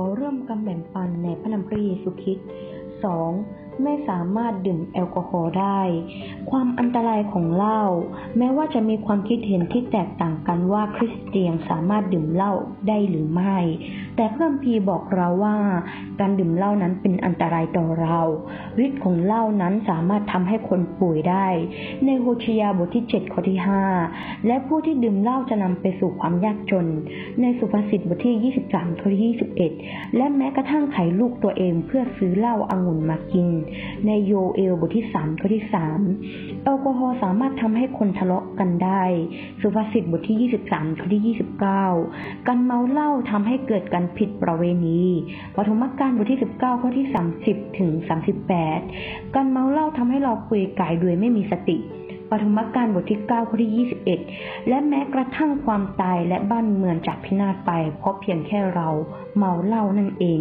อร่วมกันแบ่งปันในพระนามพระเยซูคริสต์ 2. ไม่สามารถดื่มแอลกอฮอล์ได้ ความอันตรายของเหล้าแม้ว่าจะมีความคิดเห็นที่แตกต่างกันว่าคริสเตียนสามารถดื่มเหล้าได้หรือไม่ แต่เพระคัมภีร์บอกเราว่าการดื่มเหล้านั้นเป็นอันตรายต่อเราฤทธิ์ของเหล้านั้นสามารถทำให้คนป่วยได้ ในโฮชยาบทที่7ข้อที่5และผู้ที่ดื่มเหล้าจะนำไปสู่ความยากจน ในสุภาษิตบทที่ 23ข้อที่21 และแม้กระทั่งไขลูกตัวเองเพื่อซื้อเหล้าอางุ่นมากินในโยเอลบทที่3ข้อที่3แอลกอฮอล์สามารถทำให้คนทะเลาะกันได้ สุภาษิตบทที่23ข้อที่29การเมาเหล้าทำให้เกิดการผิดประเวณีปฐมกาลบทที่19ข้อที่30ถึง38การเมาเหล้าทำให้เราคุยกายโดยไม่มีสติ ปฐมกาลบทที่ 9 ข้อที่ 21 และแม้กระทั่งความตายและบ้านเมืองจากพินาศไป เพราะเพียงแค่เราเมาเหล้านั่นเอง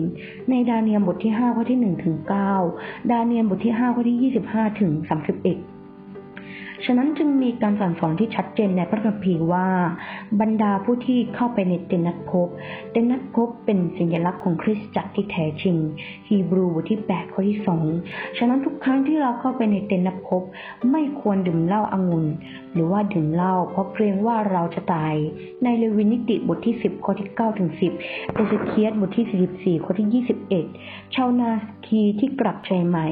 ในดาเนียลบทที่ 5 ข้อที่ 1 ถึง 9 ดาเนียลบทที่ 5 ข้อที่ 25 ถึง 31 ฉะนั้นจึงมีการสั่งสอนที่ชัดเจนในพระคัมภีร์ว่า บรรดาผู้ที่เข้าไปในเต็นนัดพบเต็นนัดพบเป็นสัญลักษณ์ของคริสตจักรที่แท้จริง ฮีบรูบทที่8ข้อที่ 2 ฉะนั้นทุกครั้งที่เราเข้าไปในเต็นนัดพบไม่ควรดื่มเหล้าอางุ่น หรือว่าดื่มเหล้าเพราะเกรงว่าเราจะตาย ในเลวินิติบทที่ 10ข้อที่9ถึง10เอเซเคียสบทที่ 44ข้อที่ 21 ชาวนาคีที่กลับใจใหม่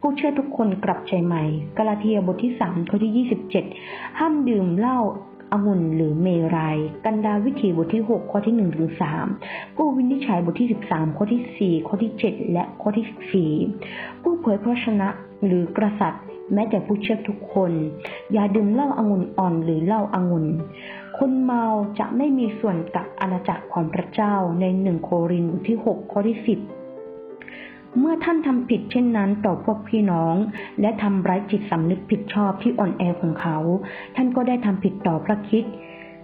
ผู้เชื่อทุกคนกลับใจใหม่ กาลาเทียบทที่3ข้อที่27 ห้ามดื่มเหล้าองุ่นหรือเมรยัยกันดาวิถีบทที่ 6 ข้อที่1ถึง3ผู้วินิจฉัยบทที่ 13 ข้อที่ 4 ข้อที่ 7 และข้อที่ 14 ผู้เผยพระชนะหรือกษัตริย์ แม้แต่ผู้เชื่อทุกคน อย่าดื่มเหล้าอางุ่นอ่อนหรือเหล้าอางุ่น คนเมาจะไม่มีส่วนกับอาณาจักรของพระเจ้าในหนึ่งโครินธ์บทที่ 6 ข้อที่ 10 เมื่อท่านทำผิดเช่นนั้นต่อพวกพี่น้อง และทำร้ายจิตสำนึกผิดชอบที่อ่อนแอของเขา ท่านก็ได้ทำผิดต่อพระคิด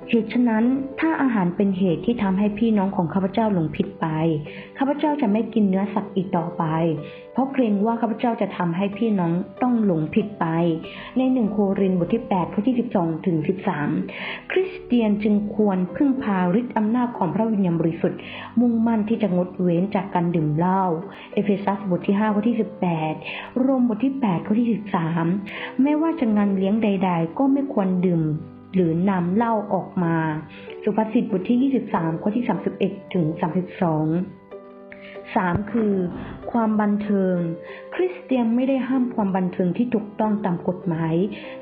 เหตุฉะนั้นถ้าอาหารเป็นเหตุที่ทำให้พี่น้องของข้าพเจ้าหลงผิดไปข้าพเจ้าจะไม่กินเนื้อสัตว์อีกต่อไป เพราะเกรงว่าข้าพเจ้าจะทำให้พี่น้องต้องหลงผิดไป ในหนึ่งโครินบทที่8ข้อที่ 12ถึง13 คริสเตียนจึงควรพึ่งพาฤทธิ์อำนาจของพระวิญญาณบริสุทธิ์ มุ่งมั่นที่จะงดเว้นจากการดื่มเหล้าเอเฟซัสบทที่5ข้อที่ 18 โรมบทที่8ข้อที่ 13 ไม่ว่าจะงานเลี้ยงใด ๆ ก็ไม่ควรดื่ม หรือนำเล่าออกมา สุภาษิตบทที่ 23 ข้อที่ 31 ถึง 32 3. คือ ความบันเทิง คริสเตียนไม่ได้ห้ามความบันเทิงที่ถูกต้องตามกฎหมาย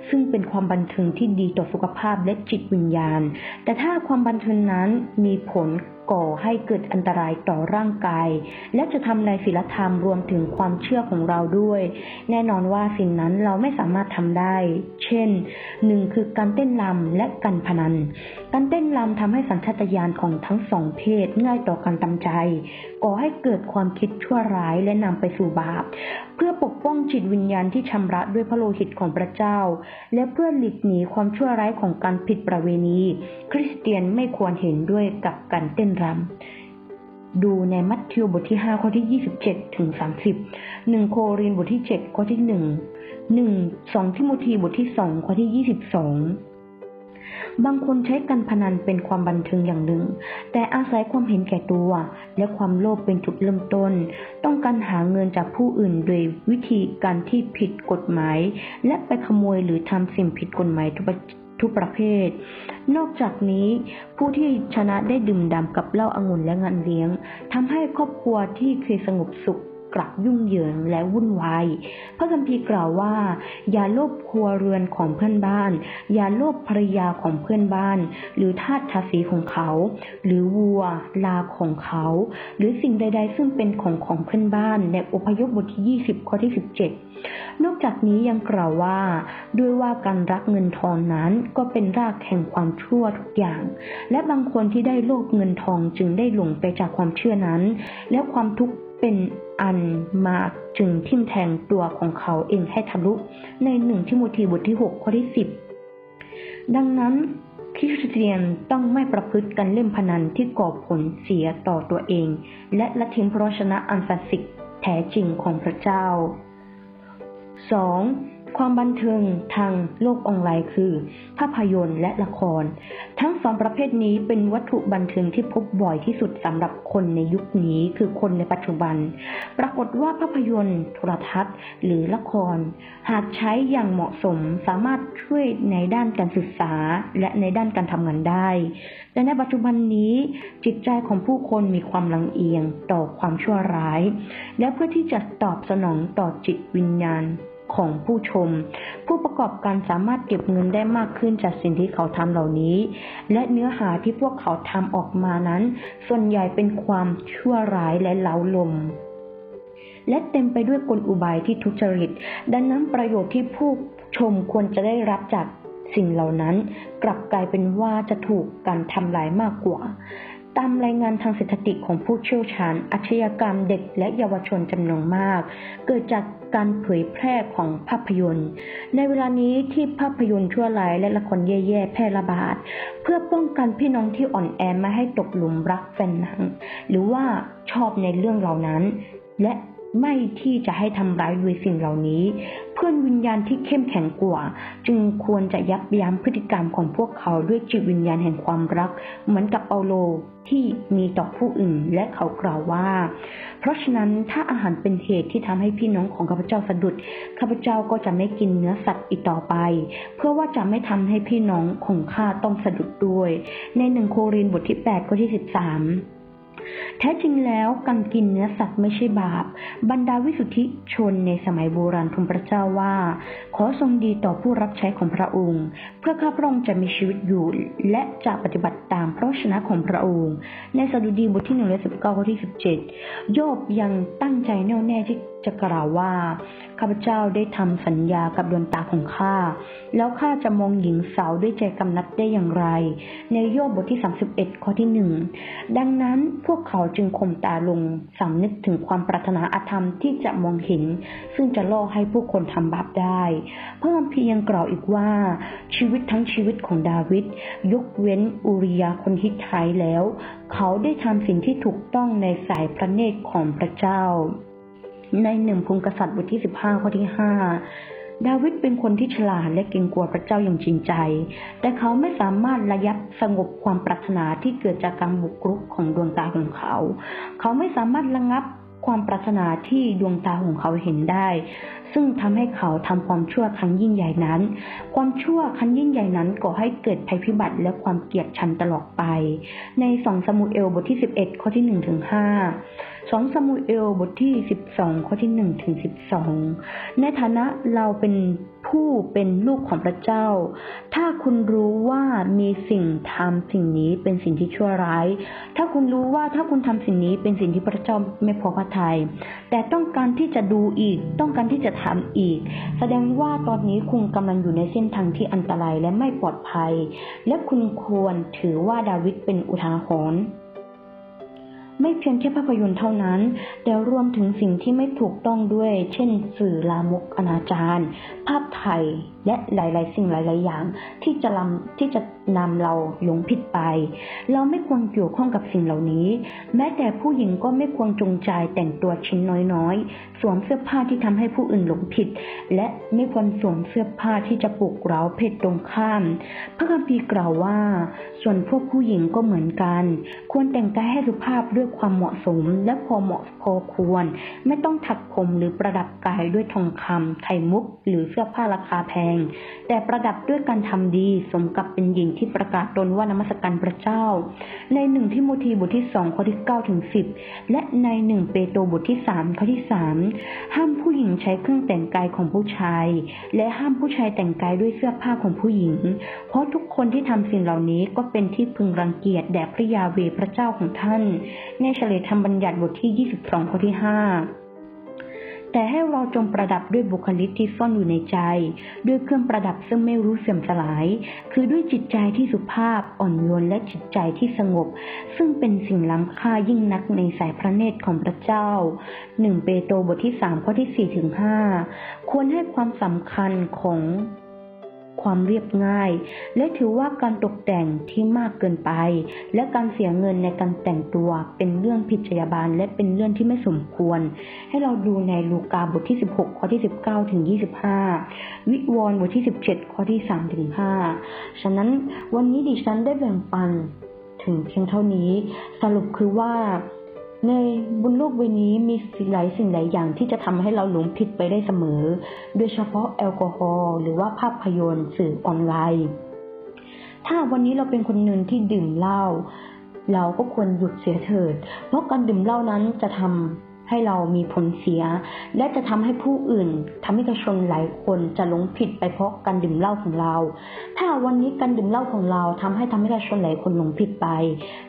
ซึ่งเป็นความบันเทิงที่ดีต่อสุขภาพและจิตวิญญาณ แต่ถ้าความบันเทิงนั้นมีผลก่อให้เกิดอันตรายต่อร่างกาย และจะทำลายศีลธรรมรวมถึงความเชื่อของเราด้วย แน่นอนว่าสิ่งนั้นเราไม่สามารถทำได้ เช่นหนึ่งคือการเต้นรำและการพนัน การเต้นรำทำให้สัญชาตญาณของทั้งสองเพศง่ายต่อการตำใจ ก่อให้เกิดความคิดชั่วร้ายและนำไปสู่บาป เพื่อปกป้องจิตวิญญาณที่ชำระด้วยพระโลหิตของพระเจ้า และเพื่อหลีกหนีความชั่วร้ายของการผิดประเวณี คริสเตียนไม่ควรเห็นด้วยกับการเต้นรำดูในมัทธิวบทที่ 5 ข้อที่ 27 ถึง 30 1 โครินบทที่ 7 ข้อที่ 1 1 2ทิโมธีบทที่ 2 ข้อที่ 22 บางคนใช้การพนันเป็นความบันเทิงอย่างหนึ่ง แต่อาศัยความเห็นแก่ตัว และความโลภเป็นจุดเริ่มต้น ต้องการหาเงินจากผู้อื่นโดยวิธีการที่ผิดกฎหมาย และไปขโมยหรือทำสิ่งผิดกฎหมายทุกทุกประเภท นอกจากนี้ผู้ที่ชนะได้ดื่มด่ำกับเหล้าอางุ่นและงานเลี้ยงทำให้ครอบครัวที่เคยสงบสุข กลับยุ่งเหยิงและวุ่นวาย พระคัมภีร์กล่าวว่า อย่าโลภครัวเรือนของเพื่อนบ้าน อย่าโลภภรรยาของเพื่อนบ้าน หรือทาสทาสีของเขา หรือวัว ลาของเขา หรือสิ่งใด ๆ ซึ่งเป็นของของเพื่อนบ้านในอพยพบทที่ 20 ข้อที่ 17 นอกจากนี้ยังกล่าวว่า ด้วยว่าการรักเงินทองนั้นก็เป็นรากแห่งความชั่วทุกอย่าง และบางคนที่ได้โลภเงินทองจึงได้หลงไปจากความเชื่อนั้น และความทุกข์ เป็นอันมากจึงทิ่มแทงตัวของเขาเองให้ทะลุในหนึ่งทิโมธีบทที่ 6 ข้อที่ 10 ดังนั้นคริสเตียนต้องไม่ประพฤติกันเล่นพนันที่ก่อผลเสียต่อตัวเอง และละทิ้งพระชนะอันศักดิ์สิทธิ์แท้จริงของพระเจ้า 2. ความบันเทิงทางโลกออนไลน์คือ ภาพยนตร์และละคร ทั้งสองประเภทนี้เป็นวัตถุบันเทิงที่พบบ่อยที่สุดสำหรับคนในยุคนี้คือคนในปัจจุบัน ปรากฏว่าภาพยนตร์ โทรทัศน์ หรือละคร หากใช้อย่างเหมาะสมสามารถช่วยในด้านการศึกษาและในด้านการทำงานได้ แต่ในปัจจุบันนี้จิตใจของผู้คนมีความลังเอียงต่อความชั่วร้าย และเพื่อที่จะตอบสนองต่อจิตวิญญาณ ของผู้ชม ผู้ประกอบการสามารถเก็บเงินได้มากขึ้นจากสิ่งที่เขาทำเหล่านี้ และเนื้อหาที่พวกเขาทำออกมานั้น ส่วนใหญ่เป็นความชั่วร้ายและเล้าลมและเต็มไปด้วยกลอุบายที่ทุจริต ดังนั้นประโยชน์ที่ผู้ชมควรจะได้รับจากสิ่งเหล่านั้น กลับกลายเป็นว่าจะถูกการทำลายมากกว่า ตามรายงานทางสถิติของผู้เชี่ยวชาญ อาชญากรรมเด็กและเยาวชนจำนวนมาก เกิดจากการเผยแพร่ของภาพยนตร์ ในเวลานี้ที่ภาพยนตร์ชั่วร้ายและละครแย่ๆแพร่ระบาด เพื่อป้องกันพี่น้องที่อ่อนแอไม่ให้ตกหลุมรักแฟนหนัง หรือว่าชอบในเรื่องเหล่านั้น และไม่ที่จะให้ทำร้ายด้วยสิ่งเหล่านี้ พื่อนวิญญาณที่เข้มแข็งกว่า จึงควรจะยับยั้งพฤติกรรมของพวกเขาด้วยจิตวิญญาณแห่งความรัก เหมือนกับเปาโลที่มีต่อผู้อื่นและเขากล่าวว่า เพราะฉะนั้นถ้าอาหารเป็นเหตุที่ทำให้พี่น้องของข้าพเจ้าสะดุดข้าพเจ้าก็จะไม่กินเนื้อสัตว์อีกต่อไป เพื่อว่าจะไม่ทำให้พี่น้องของข้าต้องสะดุดด้วย ในหนึ่งโครินบทที่8ข้อที่13 แท้จริงแล้วการกินเนื้อสัตว์ไม่ใช่บาป บรรดาวิสุทธิชนในสมัยโบราณทูลพระเจ้าว่า ขอทรงดีต่อผู้รับใช้ของพระองค์ เพื่อข้าพระองค์จะมีชีวิตอยู่ และจะปฏิบัติตามพระชนะของพระองค์ ในสดุดีบทที่หนึ่งและสิบเก้าข้อที่สิบเจ็ดโยบยังตั้งใจแน่วแน่ที่ จะกล่าวว่า ข้าพเจ้าได้ทำสัญญากับดวงตาของข้า แล้วข้าจะมองหญิงสาวด้วยใจกำนัดได้อย่างไร ในโยบบทที่ 31 ข้อที่หนึ่ง ดังนั้นพวกเขาจึงข่มตาลงสำนึกถึงความปรารถนาอาธรรมที่จะมองเห็น ซึ่งจะล่อให้ผู้คนทำบาปได้เพิ่มเพียงกล่าวอีกว่า ชีวิตทั้งชีวิตของดาวิดยกเว้นอุริยาคนฮิตไทยแล้ว เขาได้ทำสิ่งที่ถูกต้องในสายพระเนตรของพระเจ้า ในหนึ่งพงกษัตริย์บทที่สิบห้าข้อที่ห้าดาวิดเป็นคนที่ฉลาดและเกรงกลัวพระเจ้าอย่างจริงใจ แต่เขาไม่สามารถระยับสงบความปรารถนาที่เกิดจากการบุกรุกของดวงตาของเขา เขาไม่สามารถระงับความปรารถนาที่ดวงตาของเขาเห็นได้ ซึ่งทำให้เขาทำความชั่วครั้งยิ่งใหญ่นั้น ความชั่วครั้งยิ่งใหญ่นั้นก่อให้เกิดภัยพิบัติและความเกลียดชังตลอดไป ในสองสมุเอลบทที่ 11 ข้อที่1ถึง5สองสมุเอลบทที่สิบสองข้อที่หนึ่งถึงสิบสองในฐานะเราเป็นผู้เป็นลูกของพระเจ้า ถ้าคุณรู้ว่ามีสิ่งทำสิ่งนี้เป็นสิ่งที่ชั่วร้าย ถ้าคุณรู้ว่าถ้าคุณทำสิ่งนี้เป็นสิ่งที่พระเจ้าไม่พอพระทยัย แต่ต้องการที่จะดูอีก ต้องการที่จะทำอีก แสดงว่าตอนนี้คุณกำลังอยู่ในเส้นทางที่อันตรายและไม่ปลอดภัย และคุณควรถือว่าดาวิดเป็นอุทาหรณ์ ไม่เพียงแค่ภาพยนตร์เท่านั้น แต่รวมถึงสิ่งที่ไม่ถูกต้องด้วย เช่น สื่อลามกอนาจารภาพถ่ายและหลาย ๆ สิ่งหลาย ๆ อย่าง ที่จะลำที่จะนำเราหลงผิดไป เราไม่ควรเกี่ยวข้องกับสิ่งเหล่านี้ แม้แต่ผู้หญิงก็ไม่ควรจงใจแต่งตัวชิ้นน้อย ๆ สวมเสื้อผ้าที่ทำให้ผู้อื่นหลงผิด และไม่ควรสวมเสื้อผ้าที่จะปลุกเร้าเพศตรงข้าม พระคัมภีร์กล่าวว่า ส่วนพวกผู้หญิงก็เหมือนกัน ควรแต่งกายให้สุภาพด้วยความเหมาะสมและพอเหมาะพอควร ไม่ต้องถักผมหรือประดับกายด้วยทองคำไข่มุก หรือเสื้อผ้าราคาแพงแต่ประดับด้วยการทำดีสมกับเป็นหญิงที่ประกาศตนว่านมัสการพระเจ้า ในหนึ่งที่โมทีบทที่สองข้อที่เก้าถึงสิบและในหนึ่งเปโตรบทที่สามข้อที่สามห้ามผู้หญิงใช้เครื่องแต่งกายของผู้ชาย และห้ามผู้ชายแต่งกายด้วยเสื้อผ้าของผู้หญิง เพราะทุกคนที่ทำสิ่งเหล่านี้ก็เป็นที่พึงรังเกียจแด่พระยาเวพระเจ้าของท่าน ในเฉลยธรรมบัญญัติบทที่ยี่สิบสองข้อที่ห้า แต่ให้เราจงประดับด้วยบุคลิกที่ซ่อนอยู่ในใจ ด้วยเครื่องประดับซึ่งไม่รู้เสื่อมสลาย คือด้วยจิตใจที่สุภาพอ่อนโยนและจิตใจที่สงบ ซึ่งเป็นสิ่งล้ำค่ายิ่งนักในสายพระเนตรของพระเจ้าหนึ่งเปโตรบทที่สามข้อที่สี่ถึงห้าควรให้ความสำคัญของ ความเรียบง่าย และถือว่าการตกแต่งที่มากเกินไป และการเสียเงินในการแต่งตัวเป็นเรื่องผิดจรรยาบรรณและเป็นเรื่องที่ไม่สมควร ให้เราดูในลูกาบทที่ 16 ข้อที่ 19 ถึง 25 วิวรณ์บทที่ 17 ข้อที่ 3 ถึง 5 ฉะนั้นวันนี้ดิฉันได้แบ่งปันถึงเพียงเท่านี้ สรุปคือว่า ในบนโลกใบนี้มีสิ่งหลายสิ่งหลายอย่างที่จะทำให้เราหลงผิดไปได้เสมอ โดยเฉพาะแอลกอฮอล์หรือว่าภาพยนตร์สื่อออนไลน์ ถ้าวันนี้เราเป็นคนหนึ่งที่ดื่มเหล้าเราก็ควรหยุดเสียเถิด เพราะการดื่มเหล้านั้นจะทำให้เรามีผลเสีย และจะทำให้ผู้อื่นทำให้ประชาชนหลายคนจะหลงผิดไปเพราะการดื่มเหล้าของเรา ถ้าวันนี้การดื่มเหล้าของเราทำให้ทำให้ประชาชนหลายคนหลงผิดไป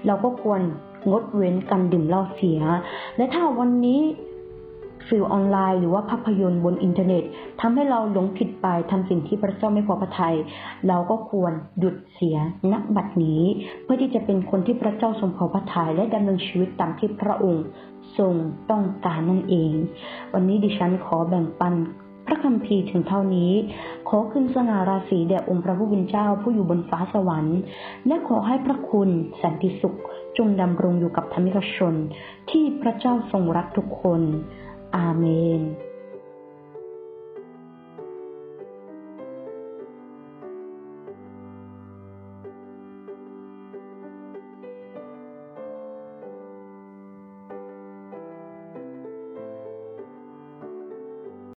เราก็ควร งดเว้นการดื่มเหล้าเสีย และถ้าวันนี้สื่อออนไลน์หรือว่าภาพยนตร์บนอินเทอร์เน็ตทำให้เราหลงผิดไปทำสิ่งที่พระเจ้าไม่พอพระทยัยเราก็ควรหยุดเสียณบัดนี้ เพื่อที่จะเป็นคนที่พระเจ้าทรงพอพระทยัยและดำเนินชีวิตตามที่พระองค์ทรงต้องการนั่นเอง วันนี้ดิฉันขอแบ่งปัน ระคำพีถึงเท่านี้ ขอขึ้นสง่าราศีแด่องค์พระผู้เป็นเจ้าผู้อยู่บนฟ้าสวรรค์ และขอให้พระคุณสันติสุขจงดำรงอยู่กับธรรมิกชน ที่พระเจ้าทรงรักทุกคน อาเมน